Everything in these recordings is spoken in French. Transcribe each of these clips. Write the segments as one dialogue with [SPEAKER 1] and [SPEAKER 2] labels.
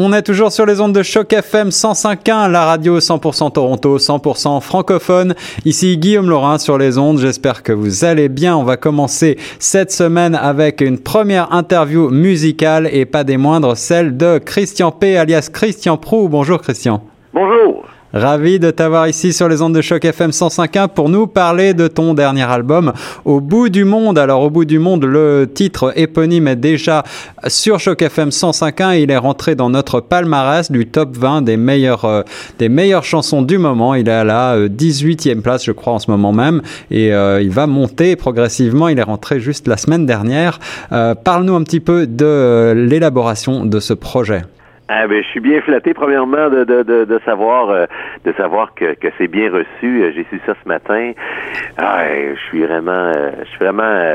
[SPEAKER 1] On est toujours sur les ondes de Choc FM 105.1, la radio 100% Toronto, 100% francophone. Ici Guillaume Laurin sur les ondes. J'espère que vous allez bien. On va commencer cette semaine avec une première interview musicale et pas des moindres, celle de Christian P. alias Christian Prou. Bonjour Christian.
[SPEAKER 2] Bonjour.
[SPEAKER 1] Ravi de t'avoir ici sur les ondes de choc FM 105.1 pour nous parler de ton dernier album Au bout du monde. Alors au bout du monde, le titre éponyme est déjà sur choc FM 105.1 il est rentré dans notre palmarès du top 20 des meilleures euh, des meilleures chansons du moment. Il est à la 18e place je crois en ce moment même et euh, il va monter progressivement. Il est rentré juste la semaine dernière. Euh, Parle-nous un petit peu de l'élaboration de ce projet.
[SPEAKER 2] Ah ben, je suis bien flatté premièrement de, de, de, de savoir euh, de savoir que, que c'est bien reçu. Euh, j'ai su ça ce matin. Ah, je suis vraiment euh, je suis vraiment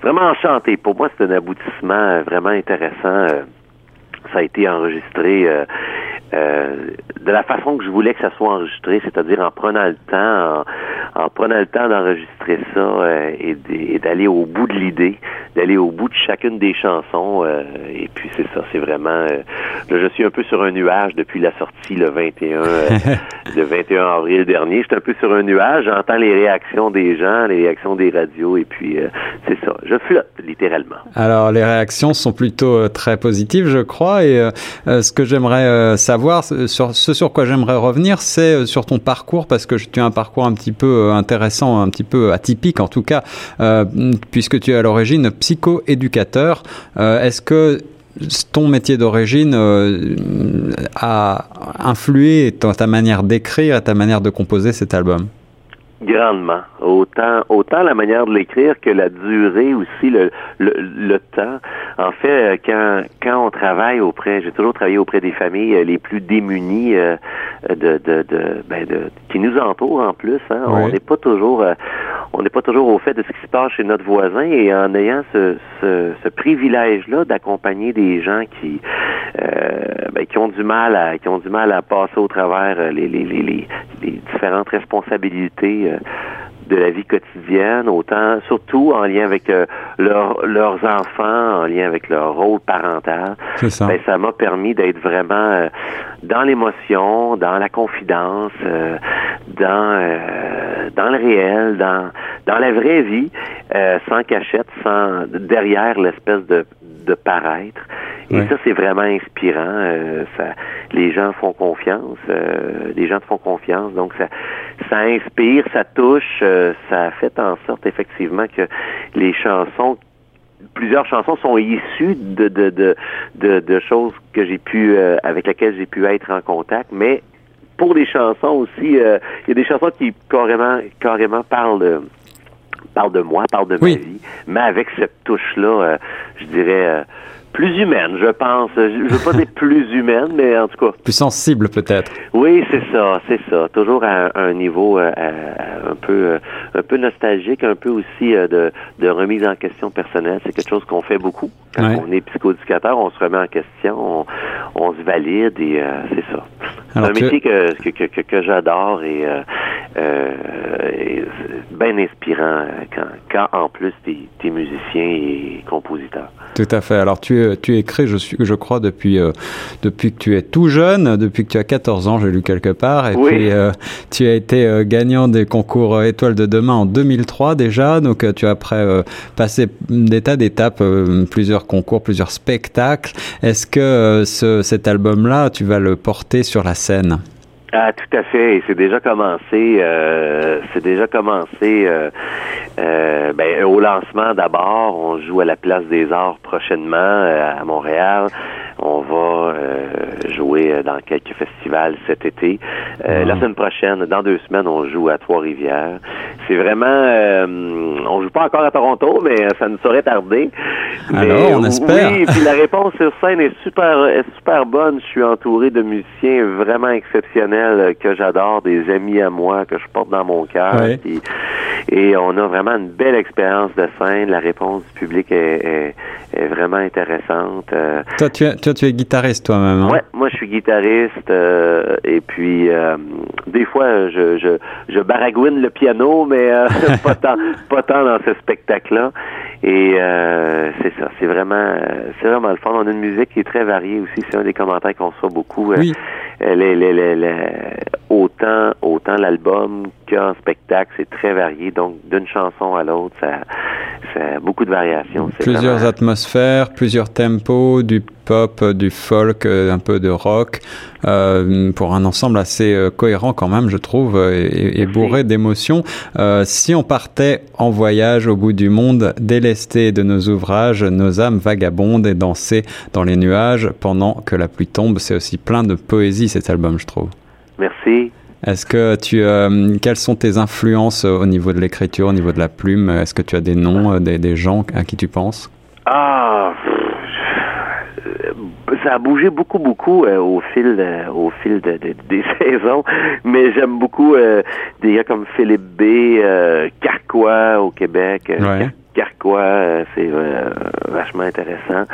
[SPEAKER 2] vraiment enchanté. Pour moi, c'est un aboutissement vraiment intéressant. ça a été enregistré de la façon que je voulais que ça soit enregistré, c'est-à-dire en prenant le temps, en, en prenant le temps d'enregistrer ça et d'aller au bout de l'idée d'aller au bout de chacune des chansons. Euh, et puis c'est ça, c'est vraiment. Euh, là, je suis un peu sur un nuage depuis la sortie le 21, euh, le 21 avril dernier. J'étais un peu sur un nuage. J'entends les réactions des gens, les réactions des radios, et puis c'est ça. Je flotte littéralement.
[SPEAKER 1] Alors les réactions sont plutôt très positives, je crois. Et ce que j'aimerais savoir, sur ce sur quoi j'aimerais revenir, c'est sur ton parcours parce que tu as un parcours un petit peu intéressant, un petit peu atypique en tout cas, puisque tu es à l'origine psycho-éducateur. Euh, est-ce que ton métier d'origine euh, a influé dans ta manière d'écrire et ta manière de composer cet album?
[SPEAKER 2] Grandement. Autant, autant la manière de l'écrire que la durée aussi, le, le, temps. En fait, quand, quand on travaille auprès, j'ai toujours travaillé auprès des familles les plus démunies de, de, de, ben de qui nous entourent en plus. Hein. On n'est pas toujours, on n'est pas toujours au fait de ce qui se passe chez notre voisin et en ayant ce, ce, ce privilège-là d'accompagner des gens qui euh, ben, qui ont du mal à qui ont du mal à passer au travers les, les, les, les différentes responsabilités euh, de la vie quotidienne, autant surtout en lien avec euh, leurs enfants, en lien avec leur rôle parental.
[SPEAKER 1] Ça.
[SPEAKER 2] Ben, ça m'a permis d'être vraiment euh, dans l'émotion, dans la confidence, euh, dans dans le réel, dans dans la vraie vie, sans cachette, sans derrière l'espèce de de paraître. Et ça, c'est vraiment inspirant. ça, les gens font confiance, les gens te font confiance, donc ça, ça inspire, ça touche, euh, ça a fait en sorte effectivement que les chansons plusieurs chansons sont issues de de, de, de, de choses que j'ai pu euh, avec lesquelles j'ai pu être en contact, mais pour les chansons aussi, euh, il y a des chansons qui carrément carrément parlent de parlent de moi, parlent de ma vie, mais avec cette touche là, je dirais plus humaine, je pense. Je veux pas dire plus humaine, mais en tout cas.
[SPEAKER 1] Plus sensible, peut-être.
[SPEAKER 2] Oui, c'est ça, c'est ça. Toujours à, un niveau euh, un peu euh, un peu nostalgique, un peu aussi euh, de, de remise en question personnelle. C'est quelque chose qu'on fait beaucoup. Quand on est psychoéducateur, on se remet en question, on, se valide et c'est ça. C'est un métier que, que, que, que j'adore et, euh, bien inspirant quand, quand en plus tu es, musicien et compositeur.
[SPEAKER 1] Tout à fait. Alors tu, tu écris, je, suis, je crois, depuis, euh, depuis que tu es tout jeune, depuis que tu as 14 ans, j'ai lu quelque part. Et puis euh, tu as été euh, gagnant des concours Étoiles de demain en 2003 déjà. Donc tu as après passé des tas d'étapes, plusieurs concours, plusieurs spectacles. Est-ce que ce, cet album-là, tu vas le porter sur la scène?
[SPEAKER 2] Ah, tout à fait. Et c'est déjà commencé. Euh, c'est déjà commencé. Euh, euh, ben, au lancement d'abord, on joue à la Place des Arts prochainement à Montréal. On va jouer dans quelques festivals cet été. La semaine prochaine, dans deux semaines, on joue à Trois-Rivières. C'est vraiment. on joue pas encore à Toronto, mais ça ne saurait tarder.
[SPEAKER 1] Alors, on espère.
[SPEAKER 2] Oui, puis la réponse sur scène est super, est super bonne. Je suis entouré de musiciens vraiment exceptionnels que j'adore, des amis à moi que je porte dans mon cœur, Et on a vraiment une belle expérience de scène. La réponse du public est, est, vraiment intéressante. Euh,
[SPEAKER 1] toi, tu es, toi, tu es guitariste toi-même. Hein?
[SPEAKER 2] Ouais, moi je suis guitariste euh, et puis euh, des fois je, je, je baragouine le piano, mais pas tant pas tant dans ce spectacle-là. Et c'est ça, c'est vraiment c'est vraiment le fun. On a une musique qui est très variée aussi. C'est un des commentaires qu'on reçoit beaucoup.
[SPEAKER 1] Oui.
[SPEAKER 2] Les, les, les, autant autant l'album qu'un spectacle, c'est très varié. Donc d'une chanson à l'autre, ça, ça a beaucoup de variations.
[SPEAKER 1] Plusieurs atmosphères, plusieurs tempos, du pop, du folk, euh, un peu de rock, euh, pour un ensemble assez euh, cohérent quand même, je trouve, et, et bourré d'émotions. Euh, si on partait en voyage au bout du monde, délesté de nos ouvrages, nos âmes vagabondent et danser dans les nuages pendant que la pluie tombe, c'est aussi plein de poésie cet album, je trouve.
[SPEAKER 2] Merci.
[SPEAKER 1] Est-ce que tu, euh, quelles sont tes influences au niveau de l'écriture, au niveau de la plume? Est-ce que tu as des noms, des, des gens à qui tu penses?
[SPEAKER 2] Ah, ça a bougé beaucoup, beaucoup euh, au fil, euh, au fil de, de, des saisons. Mais j'aime beaucoup euh, des gars comme Philippe B, Carquois au Québec.
[SPEAKER 1] Ouais.
[SPEAKER 2] Carquois, c'est vachement intéressant.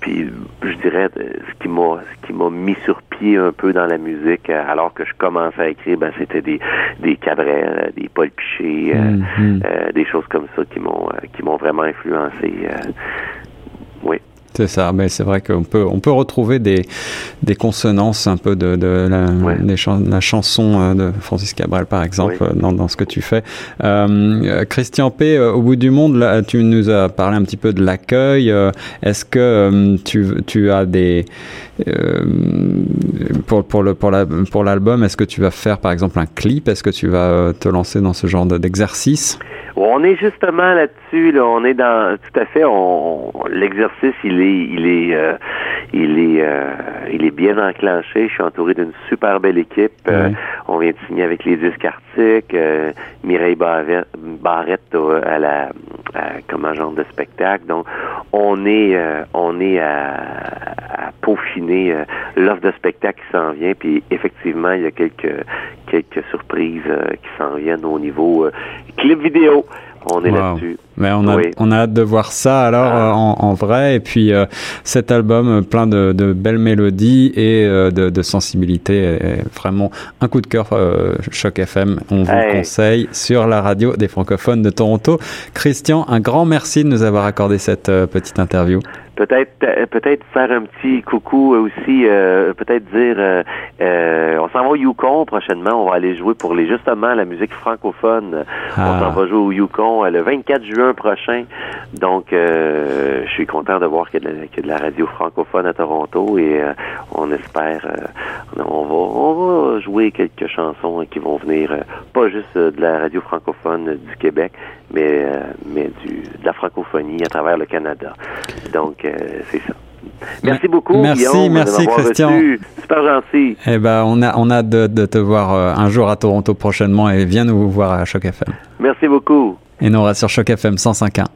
[SPEAKER 2] Puis je dirais ce qui m'a ce qui m'a mis sur pied un peu dans la musique alors que je commençais à écrire, ben c'était des des Cabrel, des Paul Piché, mm -hmm. des choses comme ça qui m'ont qui m'ont vraiment influencé.
[SPEAKER 1] C'est ça, mais c'est vrai qu'on peut on peut retrouver des des consonances un peu de, de la,
[SPEAKER 2] ouais.
[SPEAKER 1] des chan la chanson de Francis Cabrel par exemple
[SPEAKER 2] oui.
[SPEAKER 1] dans, dans ce que tu fais. Euh, Christian P, au bout du monde, là, tu nous as parlé un petit peu de l'accueil. Est-ce que euh, tu tu as des euh, pour pour le pour la pour l'album, est-ce que tu vas faire par exemple un clip? Est-ce que tu vas te lancer dans ce genre d'exercice?
[SPEAKER 2] On est justement là-dessus. Là, on est dans tout à fait. On, l'exercice, il est, il est, euh, il est, euh, il est bien enclenché. Je suis entouré d'une super belle équipe. Euh, on vient de signer avec les disques arctiques. Mireille Barrette, Barrette à la, à, comme agent de spectacle. Donc, on est, on est à, à peaufiner l'offre de spectacle qui s'en vient. Puis effectivement, il y a quelques quelques surprises qui s'en viennent au niveau clip vidéo. On est
[SPEAKER 1] wow.
[SPEAKER 2] là-dessus.
[SPEAKER 1] Mais on a,
[SPEAKER 2] Oui.
[SPEAKER 1] on a hâte de voir ça alors
[SPEAKER 2] Ah.
[SPEAKER 1] euh, en, en vrai. Et puis euh, cet album euh, plein de, de belles mélodies et de, de sensibilité vraiment un coup de cœur Choc FM. On vous le conseille sur la radio des francophones de Toronto. Christian, un grand merci de nous avoir accordé cette petite interview.
[SPEAKER 2] Peut-être peut-être faire un petit coucou aussi, euh, peut-être dire euh, euh, on s'en va au Yukon prochainement, on va aller jouer pour les justement la musique francophone.
[SPEAKER 1] Ah.
[SPEAKER 2] On s'en va jouer au Yukon le 24 juin prochain. Donc euh, je suis content de voir qu'il y, a de la- qu'il y a de la radio francophone à Toronto et euh, on espère euh, on va on va jouer quelques chansons qui vont venir pas juste de la radio francophone du Québec, mais mais du de la francophonie à travers le Canada. Donc c'est ça. Merci beaucoup,
[SPEAKER 1] Merci,
[SPEAKER 2] Guillaume,
[SPEAKER 1] merci, Christian.
[SPEAKER 2] reçu. Super gentil.
[SPEAKER 1] Eh ben, on a, on a hâte de, de te voir un jour à Toronto prochainement et viens nous voir à Choc FM.
[SPEAKER 2] Merci beaucoup.
[SPEAKER 1] Et nous on reste sur Choc FM 105.1.